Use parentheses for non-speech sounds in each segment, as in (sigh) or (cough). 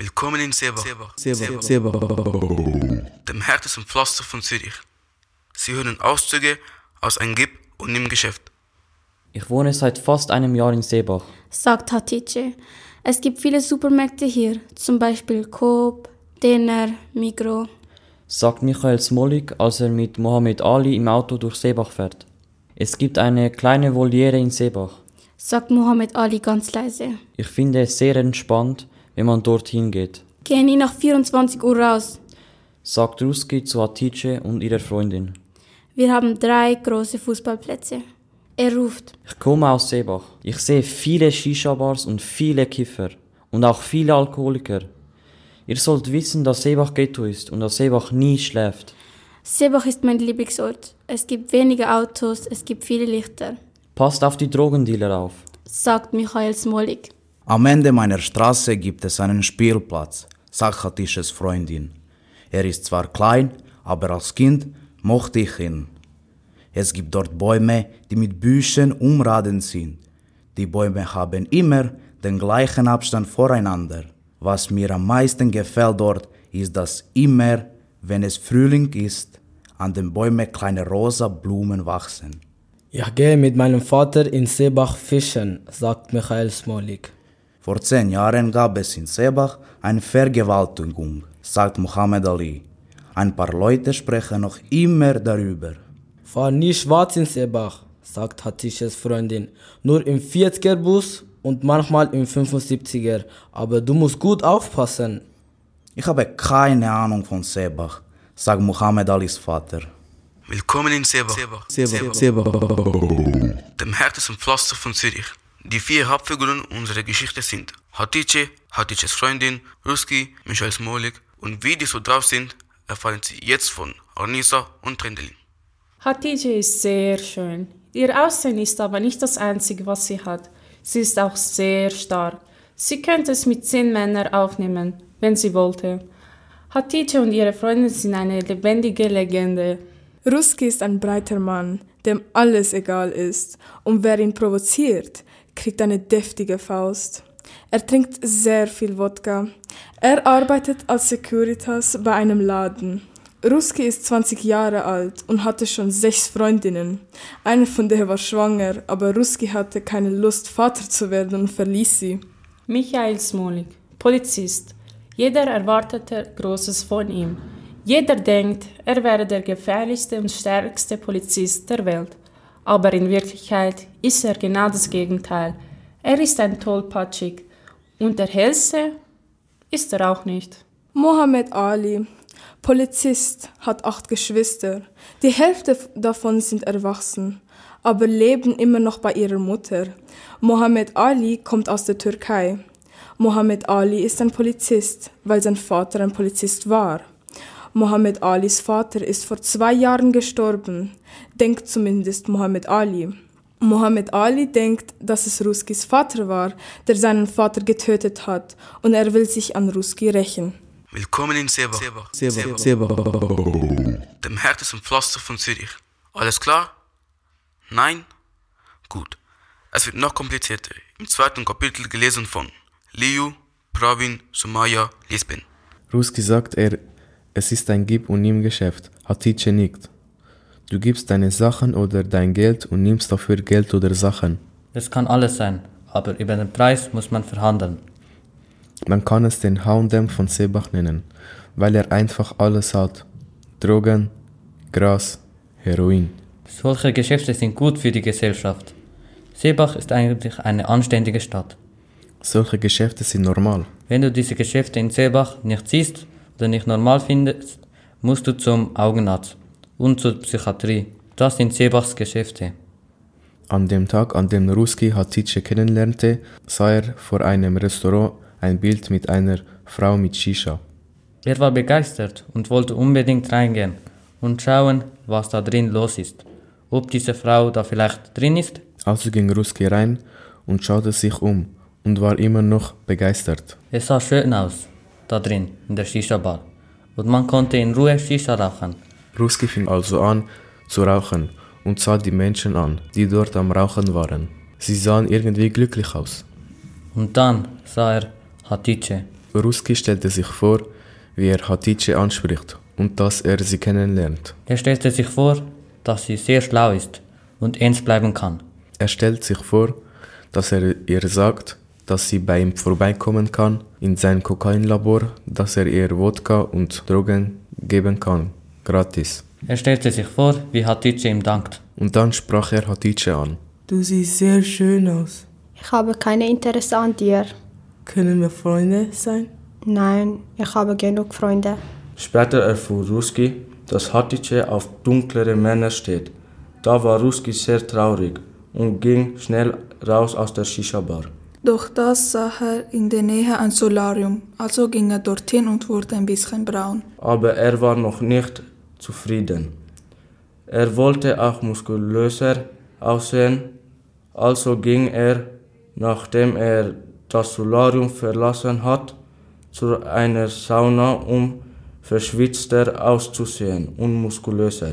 Willkommen in Sebach, Sebach, Sebach. dem härtesten Pflaster von Zürich. Sie hören Auszüge aus ein Gib- und Nimm-Geschäft. Ich wohne seit fast einem Jahr in Seebach. sagt Hatice. Es gibt viele Supermärkte hier, zum Beispiel Coop, Denner, Migro. Sagt Michael Smolik, als er mit Mohammed Ali im Auto durch Seebach fährt. Es gibt eine kleine Voliere in Seebach. sagt Mohammed Ali ganz leise. Ich finde es sehr entspannt, wenn man dorthin geht. Gehen nie nach 24 Uhr raus. Sagt Ruski zu Hatice und ihrer Freundin. Wir haben drei große Fußballplätze. Er ruft. Ich komme aus Seebach. Ich sehe viele Shisha-Bars und viele Kiffer. Und auch viele Alkoholiker. Ihr sollt wissen, dass Seebach Ghetto ist und dass Seebach nie schläft. Sebach ist mein Lieblingsort. Es gibt wenige Autos, es gibt viele Lichter, Passt auf die Drogendealer auf. sagt Michael Smolik. Am Ende meiner Straße gibt es einen Spielplatz, sagt Hatisches Freundin. Er ist zwar klein, aber als Kind mochte ich ihn. Es gibt dort Bäume, die mit Büschen umraden sind. Die Bäume haben immer den gleichen Abstand voreinander. Was mir am meisten gefällt dort, ist, dass immer, wenn es Frühling ist, an den Bäumen kleine rosa Blumen wachsen. Ich gehe mit meinem Vater in Seebach fischen, sagt Michael Smolik. Vor zehn Jahren gab es in Sebach eine Vergewaltigung, sagt Muhammad Ali. Ein paar Leute sprechen noch immer darüber. Fahr nie schwarz in Seebach, sagt Hatisches Freundin. Nur im 40er Bus und manchmal im 75er. Aber du musst gut aufpassen. Ich habe keine Ahnung von Sebach, sagt Muhammad Alis Vater. Willkommen in Sebach, Sebach, Sebach. dem härtesten Pflaster von Zürich. Die vier Hauptfiguren unserer Geschichte sind Hatice, Hatices Freundin, Ruski, Michael Smolik und wie die so drauf sind, erfahren Sie jetzt von Arnisa und Trendelin. Hatice ist sehr schön. Ihr Aussehen ist aber nicht das Einzige, was sie hat. Sie ist auch sehr stark. Sie könnte es mit zehn Männern aufnehmen, wenn sie wollte. Hatice und ihre Freundin sind eine lebendige Legende. Ruski ist ein breiter Mann, dem alles egal ist, und wer ihn provoziert, kriegt eine deftige Faust. Er trinkt sehr viel Wodka. Er arbeitet als Securitas bei einem Laden. Ruski ist 20 Jahre alt und hatte schon sechs Freundinnen. Eine von der war schwanger, aber Ruski hatte keine Lust, Vater zu werden und verließ sie. Michael Smolik, Polizist. Jeder erwartete Großes von ihm. Jeder denkt, er wäre der gefährlichste und stärkste Polizist der Welt. Aber in Wirklichkeit ist er genau das Gegenteil. Er ist ein Tollpatschig. Und der hellste ist er auch nicht. Mohammed Ali, Polizist, hat acht Geschwister. Die Hälfte davon sind erwachsen, aber leben immer noch bei ihrer Mutter. Mohammed Ali kommt aus der Türkei. Mohammed Ali ist ein Polizist, weil sein Vater ein Polizist war. Mohammed Alis Vater ist vor zwei Jahren gestorben, denkt zumindest Mohammed Ali. Mohammed Ali denkt, dass es Ruskis Vater war, der seinen Vater getötet hat, und er will sich an Ruski rächen. Willkommen in Sebach, Sebach, Sebach. dem härtesten Pflaster von Zürich. Alles klar? Nein? Gut. Es wird noch komplizierter. Im zweiten Kapitel gelesen von Liu, Pravin, Sumaya, Lisbon. Ruski sagt er, es ist ein Gib- und Nimm-Geschäft. Hatice nickt. Du gibst deine Sachen oder dein Geld und nimmst dafür Geld oder Sachen. Das kann alles sein, aber über den Preis muss man verhandeln. Man kann es den H&M von Sebach nennen, weil er einfach alles hat. Drogen, Gras, Heroin. Solche Geschäfte sind gut für die Gesellschaft. Seebach ist eigentlich eine anständige Stadt. Solche Geschäfte sind normal. Wenn du diese Geschäfte in Seebach nicht siehst oder nicht normal findest, musst du zum Augenarzt und zur Psychiatrie. Das sind Seebachs Geschäfte. An dem Tag, an dem Ruski Hatice kennenlernte, sah er vor einem Restaurant ein Bild mit einer Frau mit Shisha. Er war begeistert und wollte unbedingt reingehen und schauen, was da drin los ist. Ob diese Frau da vielleicht drin ist? Also ging Ruski rein und schaute sich um und war immer noch begeistert. Es sah schön aus, da drin, in der Shisha-Bar. Und man konnte in Ruhe Shisha rauchen. Ruski fing also an zu rauchen und sah die Menschen an, die dort am Rauchen waren. Sie sahen irgendwie glücklich aus. Und dann sah er Hatice. Ruski stellte sich vor, wie er Hatice anspricht und dass er sie kennenlernt. Er stellte sich vor, dass sie sehr schlau ist und ernst bleiben kann. Er stellt sich vor, dass er ihr sagt, dass sie bei ihm vorbeikommen kann in sein Kokainlabor, dass er ihr Wodka und Drogen geben kann, gratis. Er stellte sich vor, wie Hatice ihm dankt. Und dann sprach er Hatice an. Du siehst sehr schön aus. Ich habe keine Interesse an dir. Können wir Freunde sein? Nein, ich habe genug Freunde. Später erfuhr Ruski, dass Hatice auf dunklere Männer steht. Da war Ruski sehr traurig und ging schnell raus aus der Shisha-Bar. Doch das sah er in der Nähe ein Solarium, also ging er dorthin und wurde ein bisschen braun. Aber er war noch nicht zufrieden. Er wollte auch muskulöser aussehen, also ging er, nachdem er das Solarium verlassen hat, zu einer Sauna, um verschwitzter auszusehen und muskulöser.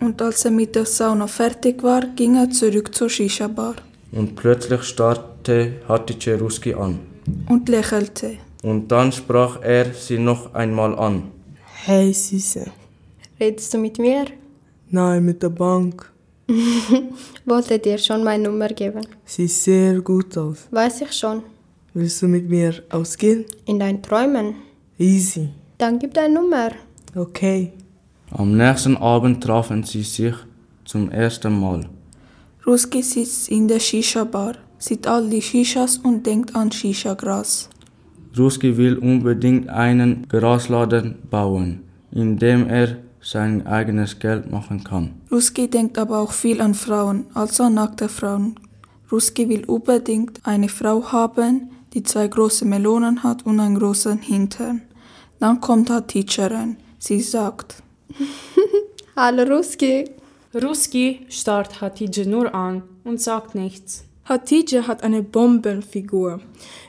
Und als er mit der Sauna fertig war, ging er zurück zur Shisha-Bar Und plötzlich starrte Hatice Ruski an. und lächelte. Und dann sprach er sie noch einmal an. Hey Süße. Redest du mit mir? Nein, mit der Bank. (laughs) Wollte dir schon meine Nummer geben. Sieht sehr gut aus. Weiß ich schon. Willst du mit mir ausgehen? In deinen Träumen. Easy. Dann gib deine Nummer. Okay. Am nächsten Abend trafen sie sich zum ersten Mal. Ruski sitzt in der Shisha-Bar, sieht all die Shishas und denkt an Shisha-Gras. Ruski will unbedingt einen Grasladen bauen, in dem er sein eigenes Geld machen kann. Ruski denkt aber auch viel an Frauen, also an nackte Frauen. Ruski will unbedingt eine Frau haben, die zwei große Melonen hat und einen großen Hintern. Dann kommt Hatice rein. Sie sagt, (laughs) Hallo Ruski. Ruski starrt Hatice nur an und sagt nichts. Hatice hat eine Bombenfigur,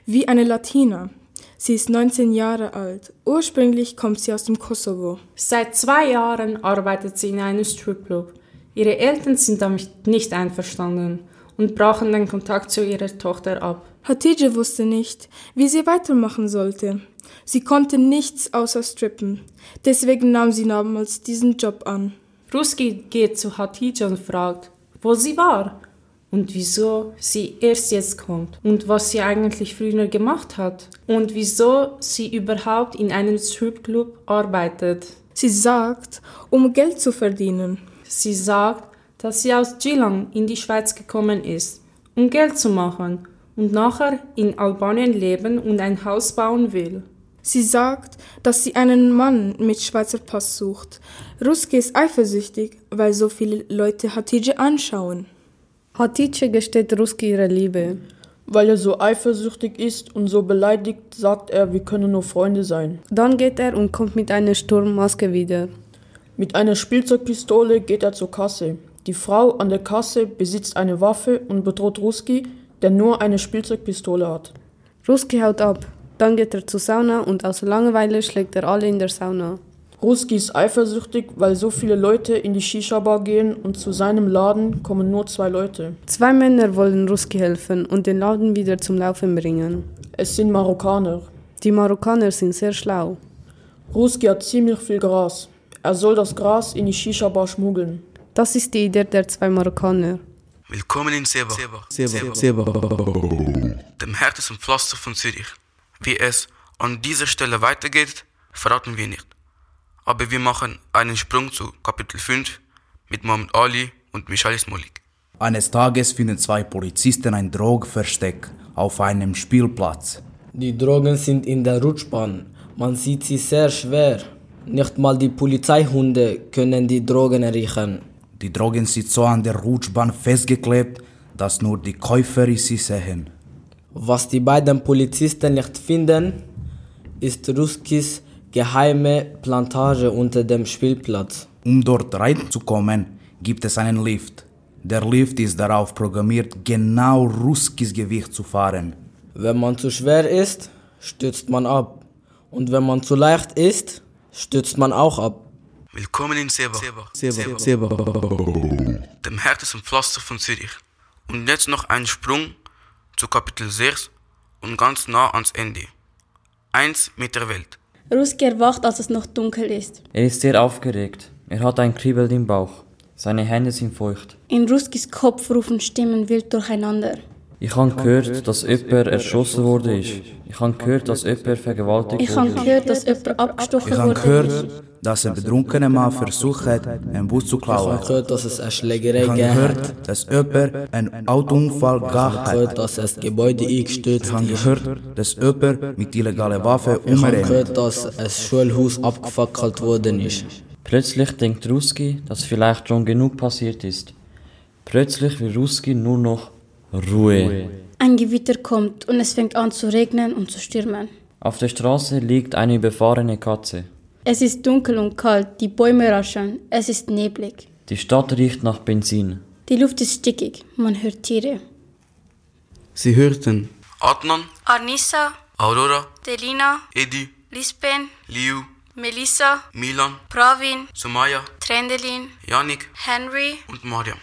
wie eine Latina. Sie ist 19 Jahre alt. Ursprünglich kommt sie aus dem Kosovo. Seit zwei Jahren arbeitet sie in einem Stripclub. Ihre Eltern sind damit nicht einverstanden und brachen den Kontakt zu ihrer Tochter ab. Hatice wusste nicht, wie sie weitermachen sollte. Sie konnte nichts außer strippen. Deswegen nahm sie damals diesen Job an. Ruski geht zu Hatice und fragt, wo sie war und wieso sie erst jetzt kommt und was sie eigentlich früher gemacht hat und wieso sie überhaupt in einem Stripclub arbeitet. Sie sagt, um Geld zu verdienen. Sie sagt, dass sie aus Geelong in die Schweiz gekommen ist, um Geld zu machen und nachher in Albanien leben und ein Haus bauen will. Sie sagt, dass sie einen Mann mit Schweizer Pass sucht. Ruski ist eifersüchtig, weil so viele Leute Hatice anschauen. Hatice gesteht Ruski ihre Liebe. Weil er so eifersüchtig ist und so beleidigt, sagt er, wir können nur Freunde sein. Dann geht er und kommt mit einer Sturmmaske wieder. Mit einer Spielzeugpistole geht er zur Kasse. Die Frau an der Kasse besitzt eine Waffe und bedroht Ruski, der nur eine Spielzeugpistole hat. Ruski haut ab. Dann geht er zur Sauna und aus Langeweile schlägt er alle in der Sauna. Ruski ist eifersüchtig, weil so viele Leute in die Shisha-Bar gehen und zu seinem Laden kommen nur zwei Leute. Zwei Männer wollen Ruski helfen und den Laden wieder zum Laufen bringen. Es sind Marokkaner. Die Marokkaner sind sehr schlau. Ruski hat ziemlich viel Gras. Er soll das Gras in die Shisha-Bar schmuggeln. Das ist die Idee der zwei Marokkaner. Willkommen in Seba, Seba, Seba. dem härtesten Pflaster von Zürich. Wie es an dieser Stelle weitergeht, verraten wir nicht. Aber wir machen einen Sprung zu Kapitel 5 mit Mohammed Ali und Michal Smolik. Eines Tages finden zwei Polizisten ein Drogversteck auf einem Spielplatz. Die Drogen sind in der Rutschbahn. Man sieht sie sehr schwer. Nicht mal die Polizeihunde können die Drogen riechen. Die Drogen sind so an der Rutschbahn festgeklebt, dass nur die Käufer sie sehen. Was die beiden Polizisten nicht finden, ist Ruskis geheime Plantage unter dem Spielplatz. Um dort reinzukommen, gibt es einen Lift. Der Lift ist darauf programmiert, genau Ruskis Gewicht zu fahren. Wenn man zu schwer ist, stürzt man ab. Und wenn man zu leicht ist, stürzt man auch ab. Willkommen in Seba, Seba, Seba. dem härtesten Pflaster von Zürich. Und jetzt noch ein Sprung zu Kapitel 6 und ganz nah ans Ende. eins mit der Welt. Ruski erwacht, als es noch dunkel ist. Er ist sehr aufgeregt. Er hat ein Kribbeln im Bauch. Seine Hände sind feucht. In Ruskis Kopf rufen Stimmen wild durcheinander. Ich habe gehört, dass jemand erschossen wurde. ist. Ich habe gehört, dass jemand vergewaltigt Ich habe wurde. gehört, dass jemand abgestochen Ich habe wurde. gehört, dass ein betrunkener Mann versucht hat, einen Bus zu Ich habe klauen. gehört, dass es eine Schlägerei Ich habe gehört, dass jemand einen Autounfall Ich habe gehabt gehört, dass das Gebäude eingestürzt Ich habe ist. gehört, dass jemand mit illegalen Waffen Ich habe umrennt. gehört, dass ein Schulhaus abgefackelt worden ist. Plötzlich denkt Ruski, dass vielleicht schon genug passiert ist. Plötzlich will Ruski nur noch Ruhe. Ein Gewitter kommt und es fängt an zu regnen und zu stürmen. Auf der Straße liegt eine überfahrene Katze. Es ist dunkel und kalt, die Bäume rascheln, es ist neblig. Die Stadt riecht nach Benzin. Die Luft ist stickig, man hört Tiere. Sie hörten Adnan, Arnisa, Aurora, Delina, Edi, Lispen, Liu, Melissa, Milan, Pravin, Sumaya, Trendelin, Yannick Henry, und Mariam.